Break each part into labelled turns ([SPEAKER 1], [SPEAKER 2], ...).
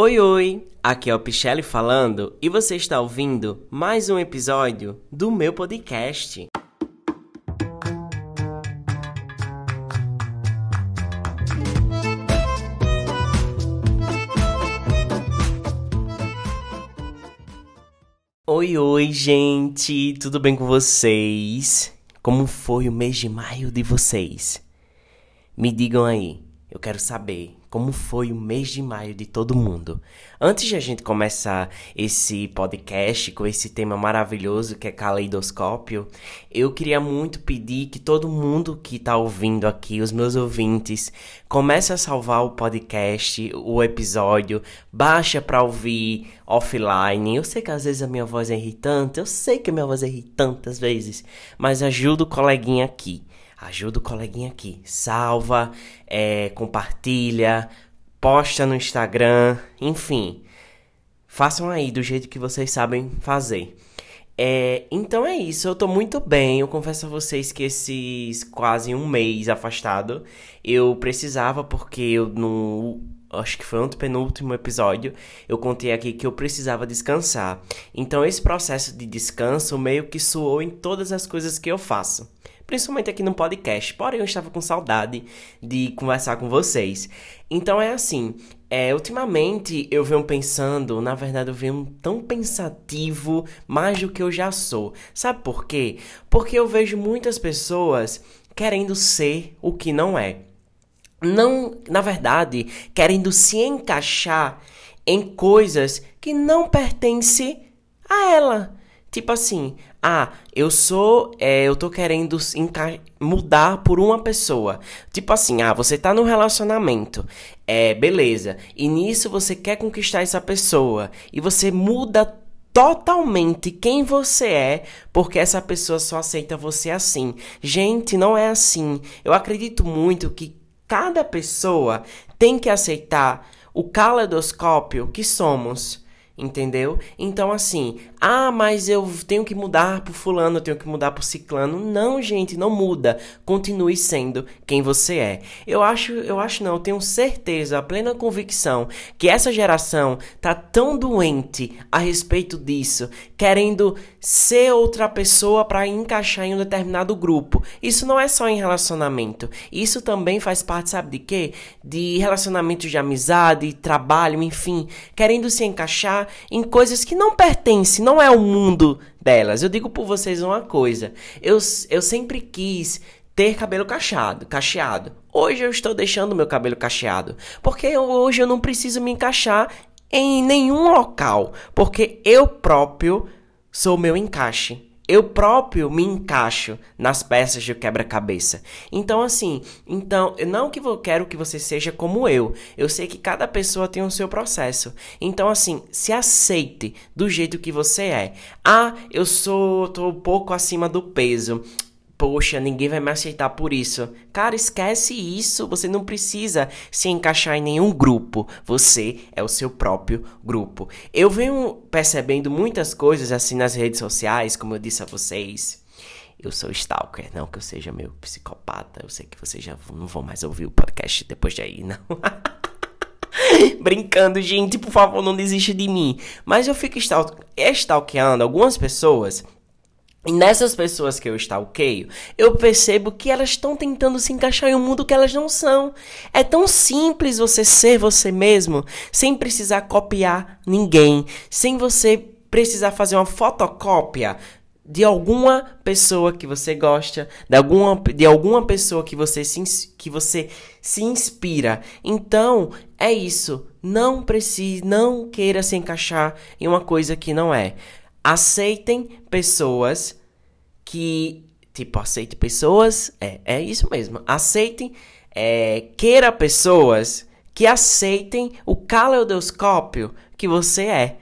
[SPEAKER 1] Oi, oi! Aqui é o Pichelli falando e você está ouvindo mais um episódio do meu podcast. Oi, oi, gente! Tudo bem com vocês? Como foi o mês de maio de vocês? Me digam aí, eu quero saber como foi o mês de maio de todo mundo. Antes de a gente começar esse podcast com esse tema maravilhoso que é caleidoscópio, eu queria muito pedir que todo mundo que está ouvindo aqui, os meus ouvintes, comece a salvar o podcast, o episódio, baixa para ouvir offline. Eu sei que às vezes a minha voz é irritante, eu sei que a minha voz é irritante às vezes, mas ajuda o coleguinha aqui. Ajuda o coleguinha aqui. Salva, é, compartilha, posta no Instagram, enfim. Façam aí do jeito que vocês sabem fazer. É, então é isso, eu tô muito bem. Eu confesso a vocês que esses quase um mês afastado eu precisava, porque eu no. Acho que foi o penúltimo episódio. Eu contei aqui que eu precisava descansar. Então, esse processo de descanso meio que soou em todas as coisas que eu faço principalmente aqui no podcast. Porém, eu estava com saudade de conversar com vocês. Então é assim, é, ultimamente eu venho pensando, na verdade eu venho tão pensativo mais do que eu já sou. Sabe por quê? Porque eu vejo muitas pessoas querendo ser o que não é. Não, na verdade, querendo se encaixar em coisas que não pertencem a ela. Tipo assim, ah, eu sou. É, eu tô querendo mudar por uma pessoa. Tipo assim, ah, você tá num relacionamento. É, beleza. E nisso você quer conquistar essa pessoa. E você muda totalmente quem você é, porque essa pessoa só aceita você assim. Gente, não é assim. Eu acredito muito que cada pessoa tem que aceitar o caleidoscópio que somos. Entendeu? Então, assim, ah, mas eu tenho que mudar pro fulano, eu tenho que mudar pro ciclano. Não, gente, não muda. Continue sendo quem você é. Eu acho, eu acho não, eu tenho certeza, a plena convicção que essa geração tá tão doente a respeito disso, querendo ser outra pessoa para encaixar em um determinado grupo. Isso não é só em relacionamento. Isso também faz parte, sabe de quê? De relacionamentos de amizade, trabalho, enfim, querendo se encaixar em coisas que não pertencem, não é o mundo delas. Eu digo por vocês uma coisa. Eu, eu sempre quis ter cabelo cacheado, cacheado. Hoje eu estou deixando meu cabelo cacheado, porque hoje eu não preciso me encaixar em nenhum local, porque eu próprio sou meu encaixe eu próprio me encaixo nas peças de quebra-cabeça. Então, assim, então, não que eu quero que você seja como eu. Eu sei que cada pessoa tem o seu processo. Então, assim, se aceite do jeito que você é. Ah, eu sou, tô um pouco acima do peso poxa, ninguém vai me aceitar por isso. Cara, esquece isso. Você não precisa se encaixar em nenhum grupo. Você é o seu próprio grupo. Eu venho percebendo muitas coisas assim nas redes sociais, como eu disse a vocês. Eu sou stalker, não que eu seja meio psicopata. Eu sei que vocês já não vão mais ouvir o podcast depois de aí, não. Brincando, gente, por favor, não desista de mim. Mas eu fico stalkeando algumas pessoas e nessas pessoas que eu stalkeio, eu percebo que elas estão tentando se encaixar em um mundo que elas não são. É tão simples você ser você mesmo, sem precisar copiar ninguém, sem você precisar fazer uma fotocópia de alguma pessoa que você gosta, de alguma, de alguma pessoa que você, se, que você se inspira. Então, é isso. Não precise, não queira se encaixar em uma coisa que não é. Aceitem pessoas que, tipo, aceite pessoas. É, é isso mesmo. Aceitem, é, queira pessoas que aceitem o caleidoscópio que você é.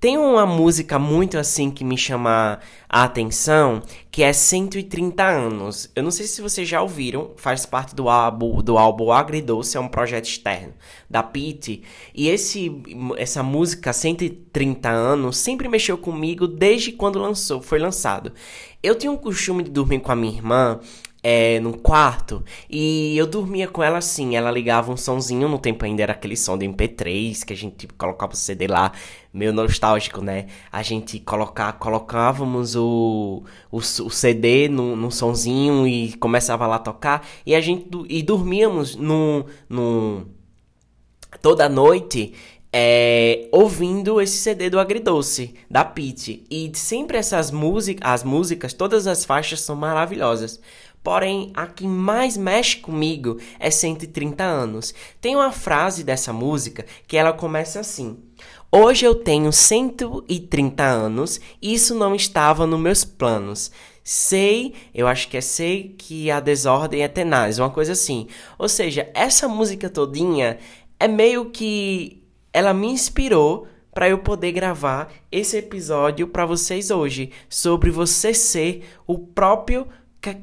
[SPEAKER 1] Tem uma música muito assim que me chama a atenção, que é 130 anos. Eu não sei se vocês já ouviram, faz parte do álbum, do álbum Agridoce, é um projeto externo da Pete. E esse, essa música 130 anos sempre mexeu comigo desde quando lançou, foi lançado. Eu tinha um costume de dormir com a minha irmã é, no quarto e eu dormia com ela assim. Ela ligava um sonzinho, no tempo ainda era aquele som de MP3 que a gente tipo, colocava o CD lá, meio nostálgico, né? A gente colocar, colocávamos o, o, o CD no, no sonzinho e começava lá a tocar e a gente e dormíamos no, no toda noite é, ouvindo esse CD do Agridoce, da Pete. E sempre essas músicas, as músicas, todas as faixas são maravilhosas. Porém, a que mais mexe comigo é 130 anos. Tem uma frase dessa música que ela começa assim: Hoje eu tenho 130 anos, isso não estava nos meus planos. Sei, eu acho que é sei que a desordem é tenaz, uma coisa assim. Ou seja, essa música todinha é meio que ela me inspirou para eu poder gravar esse episódio para vocês hoje sobre você ser o próprio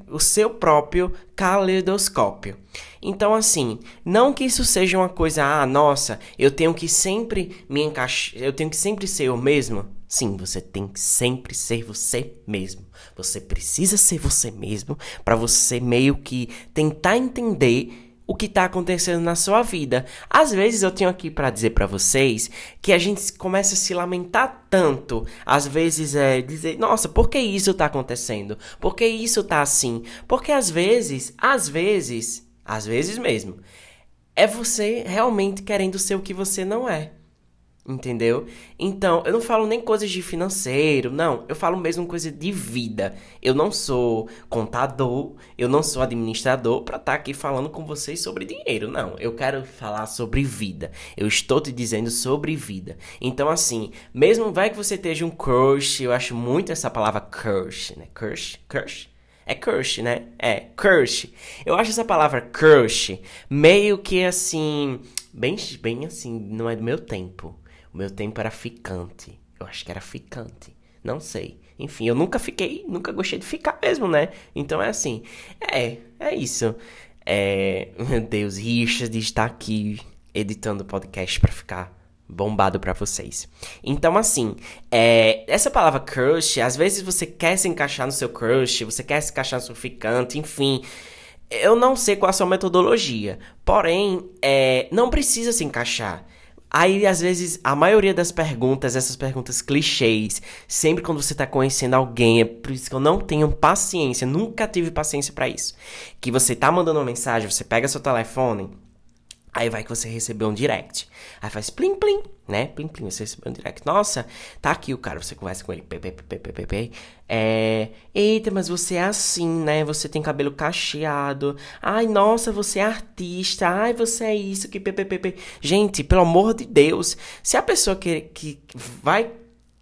[SPEAKER 1] o seu próprio caleidoscópio. Então, assim, não que isso seja uma coisa, ah, nossa, eu tenho que sempre me encaixar, eu tenho que sempre ser eu mesmo. Sim, você tem que sempre ser você mesmo. Você precisa ser você mesmo para você meio que tentar entender o que está acontecendo na sua vida. Às vezes eu tenho aqui para dizer para vocês que a gente começa a se lamentar tanto, às vezes é dizer, nossa, por que isso está acontecendo? Por que isso está assim? Porque às vezes, às vezes, às vezes mesmo, é você realmente querendo ser o que você não é. Entendeu? Então, eu não falo nem coisas de financeiro, não. Eu falo mesmo coisa de vida. Eu não sou contador, eu não sou administrador para estar tá aqui falando com vocês sobre dinheiro, não. Eu quero falar sobre vida. Eu estou te dizendo sobre vida. Então, assim, mesmo vai que você esteja um crush, eu acho muito essa palavra crush, né? Crush? Crush? É crush, né? É, crush. Eu acho essa palavra crush meio que assim, bem, bem assim, não é do meu tempo. O meu tempo era ficante. Eu acho que era ficante. Não sei. Enfim, eu nunca fiquei, nunca gostei de ficar mesmo, né? Então é assim. É, é isso. É, meu Deus, Richard está aqui editando o podcast para ficar bombado para vocês. Então, assim, é, essa palavra crush, às vezes você quer se encaixar no seu crush, você quer se encaixar no seu ficante, enfim. Eu não sei qual a sua metodologia, porém, é, não precisa se encaixar. Aí, às vezes, a maioria das perguntas, essas perguntas clichês, sempre quando você tá conhecendo alguém, é por isso que eu não tenho paciência, nunca tive paciência para isso. Que você tá mandando uma mensagem, você pega seu telefone, Aí vai que você recebeu um direct. Aí faz plim plim, né? Plim plim, você recebeu um direct. Nossa, tá aqui o cara, você conversa com ele. Pê, pê, pê, pê, pê, pê. É. Eita, mas você é assim, né? Você tem cabelo cacheado. Ai, nossa, você é artista. Ai, você é isso, que pê, pê, pê, pê. Gente, pelo amor de Deus. Se a pessoa que, que vai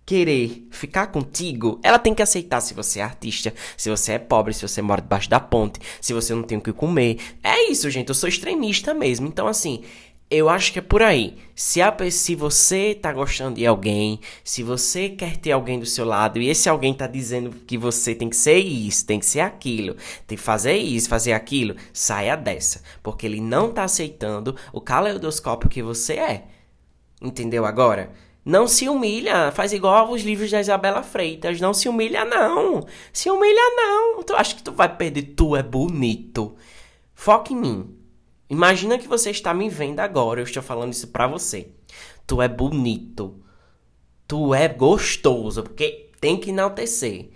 [SPEAKER 1] querer ficar contigo, ela tem que aceitar se você é artista, se você é pobre, se você mora debaixo da ponte, se você não tem o que comer. É isso, gente. Eu sou extremista mesmo. Então, assim, eu acho que é por aí. Se, a, se você tá gostando de alguém, se você quer ter alguém do seu lado e esse alguém tá dizendo que você tem que ser isso, tem que ser aquilo, tem que fazer isso, fazer aquilo, saia dessa. Porque ele não tá aceitando o caleidoscópio que você é. Entendeu agora? Não se humilha, faz igual os livros da Isabela Freitas. Não se humilha, não. Se humilha, não. Tu acha que tu vai perder? Tu é bonito. Foca em mim. Imagina que você está me vendo agora. Eu estou falando isso pra você. Tu é bonito. Tu é gostoso. Porque tem que enaltecer.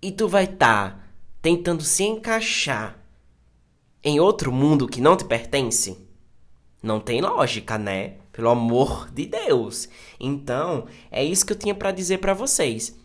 [SPEAKER 1] E tu vai estar tá tentando se encaixar em outro mundo que não te pertence? Não tem lógica, né? Pelo amor de Deus. Então, é isso que eu tinha para dizer para vocês.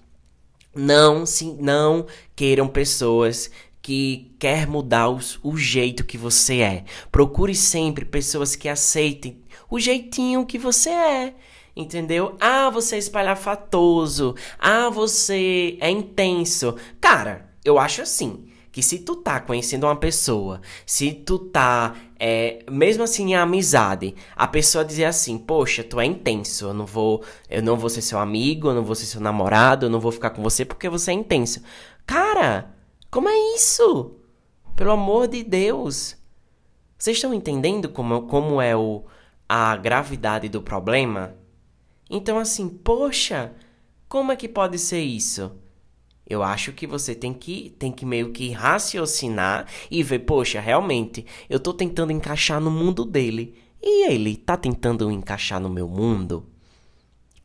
[SPEAKER 1] Não se não queiram pessoas que quer mudar os, o jeito que você é. Procure sempre pessoas que aceitem o jeitinho que você é. Entendeu? Ah, você é espalhafatoso. Ah, você é intenso. Cara, eu acho assim que se tu tá conhecendo uma pessoa, se tu tá, é, mesmo assim em amizade, a pessoa dizer assim, poxa, tu é intenso, eu não vou, eu não vou ser seu amigo, eu não vou ser seu namorado, eu não vou ficar com você porque você é intenso. Cara, como é isso? Pelo amor de Deus. Vocês estão entendendo como, como é o, a gravidade do problema? Então assim, poxa, como é que pode ser isso? Eu acho que você tem que, tem que meio que raciocinar e ver, poxa, realmente, eu tô tentando encaixar no mundo dele. E ele tá tentando encaixar no meu mundo?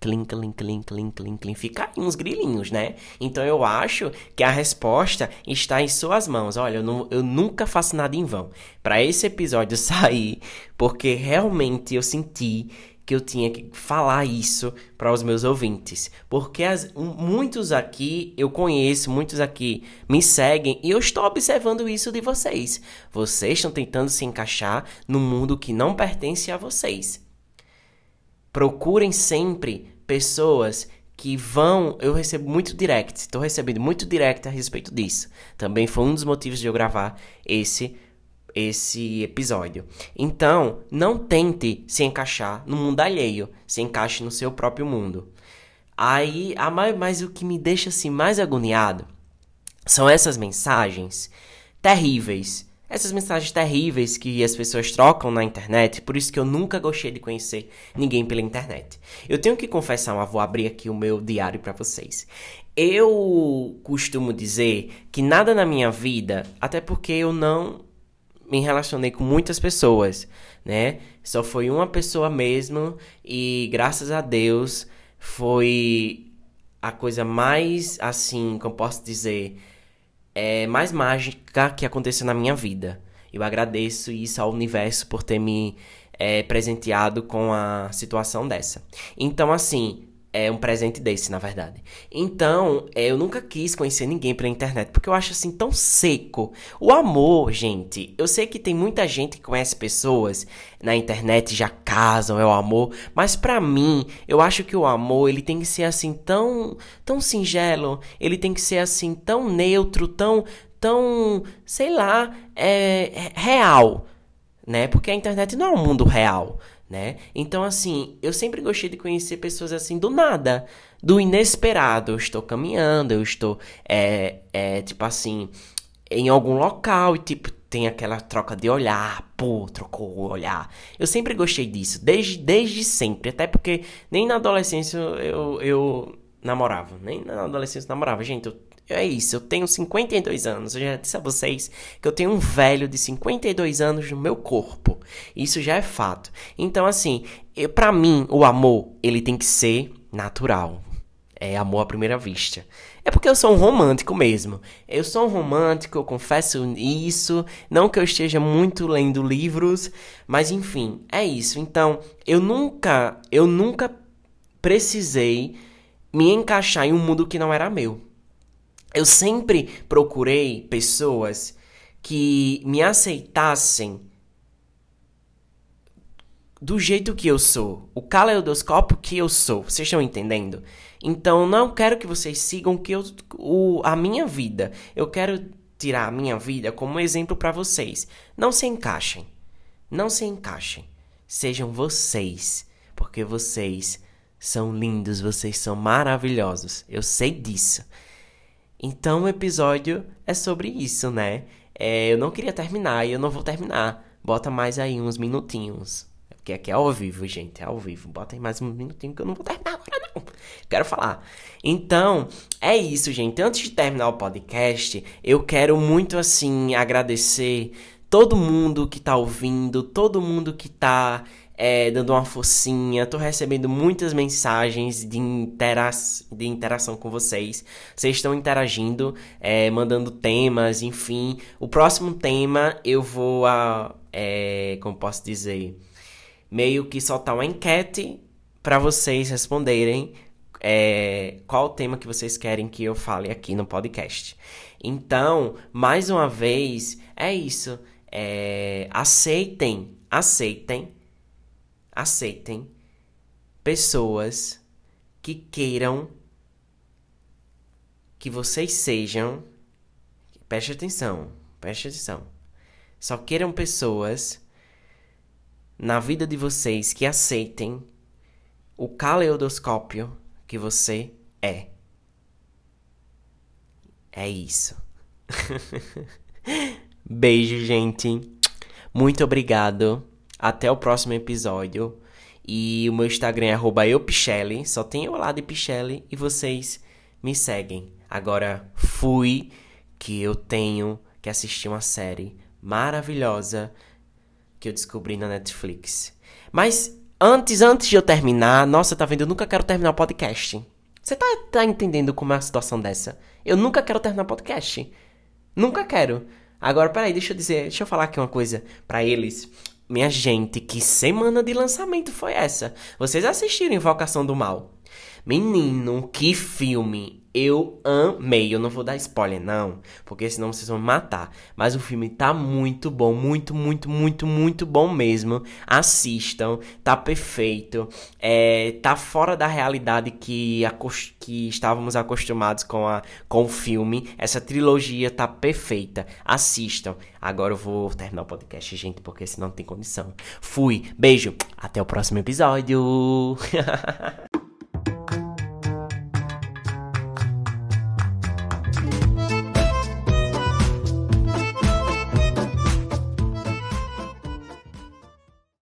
[SPEAKER 1] Clim, clim, clim, clim, clim, clim. Fica aí uns grilinhos, né? Então eu acho que a resposta está em suas mãos. Olha, eu, não, eu nunca faço nada em vão. Para esse episódio sair, porque realmente eu senti que eu tinha que falar isso para os meus ouvintes, porque as, muitos aqui eu conheço, muitos aqui me seguem e eu estou observando isso de vocês. Vocês estão tentando se encaixar no mundo que não pertence a vocês. Procurem sempre pessoas que vão. Eu recebo muito direct, estou recebendo muito direct a respeito disso. Também foi um dos motivos de eu gravar esse esse episódio. Então, não tente se encaixar no mundo alheio, se encaixe no seu próprio mundo. Aí, a mais, mas o que me deixa assim mais agoniado são essas mensagens terríveis. Essas mensagens terríveis que as pessoas trocam na internet, por isso que eu nunca gostei de conhecer ninguém pela internet. Eu tenho que confessar, vou abrir aqui o meu diário para vocês. Eu costumo dizer que nada na minha vida, até porque eu não me relacionei com muitas pessoas, né? Só foi uma pessoa mesmo e graças a Deus foi a coisa mais assim, como posso dizer, é mais mágica que aconteceu na minha vida. Eu agradeço isso ao universo por ter me é, presenteado com a situação dessa. Então, assim, é um presente desse, na verdade. Então, é, eu nunca quis conhecer ninguém pela internet, porque eu acho assim tão seco. O amor, gente, eu sei que tem muita gente que conhece pessoas na internet já casam, é o amor, mas para mim, eu acho que o amor, ele tem que ser assim tão tão singelo, ele tem que ser assim tão neutro, tão tão, sei lá, é, é real, né? Porque a internet não é um mundo real né? Então, assim, eu sempre gostei de conhecer pessoas assim do nada, do inesperado. Eu estou caminhando, eu estou, é, é, tipo assim, em algum local e, tipo, tem aquela troca de olhar, pô, trocou o olhar. Eu sempre gostei disso, desde, desde sempre. Até porque nem na adolescência eu, eu namorava, nem na adolescência eu namorava. Gente, eu é isso, eu tenho 52 anos. Eu já disse a vocês que eu tenho um velho de 52 anos no meu corpo. Isso já é fato. Então, assim, para mim, o amor, ele tem que ser natural. É amor à primeira vista. É porque eu sou um romântico mesmo. Eu sou um romântico, eu confesso isso. Não que eu esteja muito lendo livros, mas enfim, é isso. Então, eu nunca, eu nunca precisei me encaixar em um mundo que não era meu. Eu sempre procurei pessoas que me aceitassem do jeito que eu sou, o caleidoscópio que eu sou. Vocês estão entendendo? Então, não quero que vocês sigam que eu, o, a minha vida. Eu quero tirar a minha vida como exemplo para vocês. Não se encaixem. Não se encaixem. Sejam vocês, porque vocês são lindos, vocês são maravilhosos. Eu sei disso. Então o episódio é sobre isso, né? É, eu não queria terminar e eu não vou terminar. Bota mais aí uns minutinhos. Porque aqui é ao vivo, gente. É ao vivo. Bota aí mais um minutinho que eu não vou terminar agora, não. Quero falar. Então, é isso, gente. Antes de terminar o podcast, eu quero muito, assim, agradecer todo mundo que tá ouvindo, todo mundo que tá é, dando uma focinha. Tô recebendo muitas mensagens de, intera de interação com vocês. Vocês estão interagindo, é, mandando temas, enfim. O próximo tema eu vou a. É, como posso dizer? Meio que soltar uma enquete para vocês responderem é, qual o tema que vocês querem que eu fale aqui no podcast. Então, mais uma vez, é isso. É, aceitem, aceitem aceitem pessoas que queiram que vocês sejam. Preste atenção, preste atenção. Só queiram pessoas na vida de vocês que aceitem o caleidoscópio que você é. É isso. Beijo, gente. Muito obrigado até o próximo episódio. E o meu Instagram é eupichelli, só tem eu lá de Pichelli e vocês me seguem. Agora fui que eu tenho que assistir uma série maravilhosa que eu descobri na Netflix. Mas antes, antes de eu terminar, nossa, tá vendo? Eu nunca quero terminar o podcast. Você tá, tá entendendo como é a situação dessa? Eu nunca quero terminar o podcast. Nunca quero. Agora, peraí, deixa eu dizer, deixa eu falar aqui uma coisa para eles. Minha gente, que semana de lançamento foi essa? Vocês assistiram Invocação do Mal? Menino, que filme eu amei. Eu não vou dar spoiler, não, porque senão vocês vão me matar. Mas o filme tá muito bom, muito, muito, muito, muito bom mesmo. Assistam, tá perfeito. É, tá fora da realidade que, que estávamos acostumados com, a, com o filme. Essa trilogia tá perfeita. Assistam. Agora eu vou terminar o podcast, gente, porque senão não tem condição. Fui, beijo, até o próximo episódio.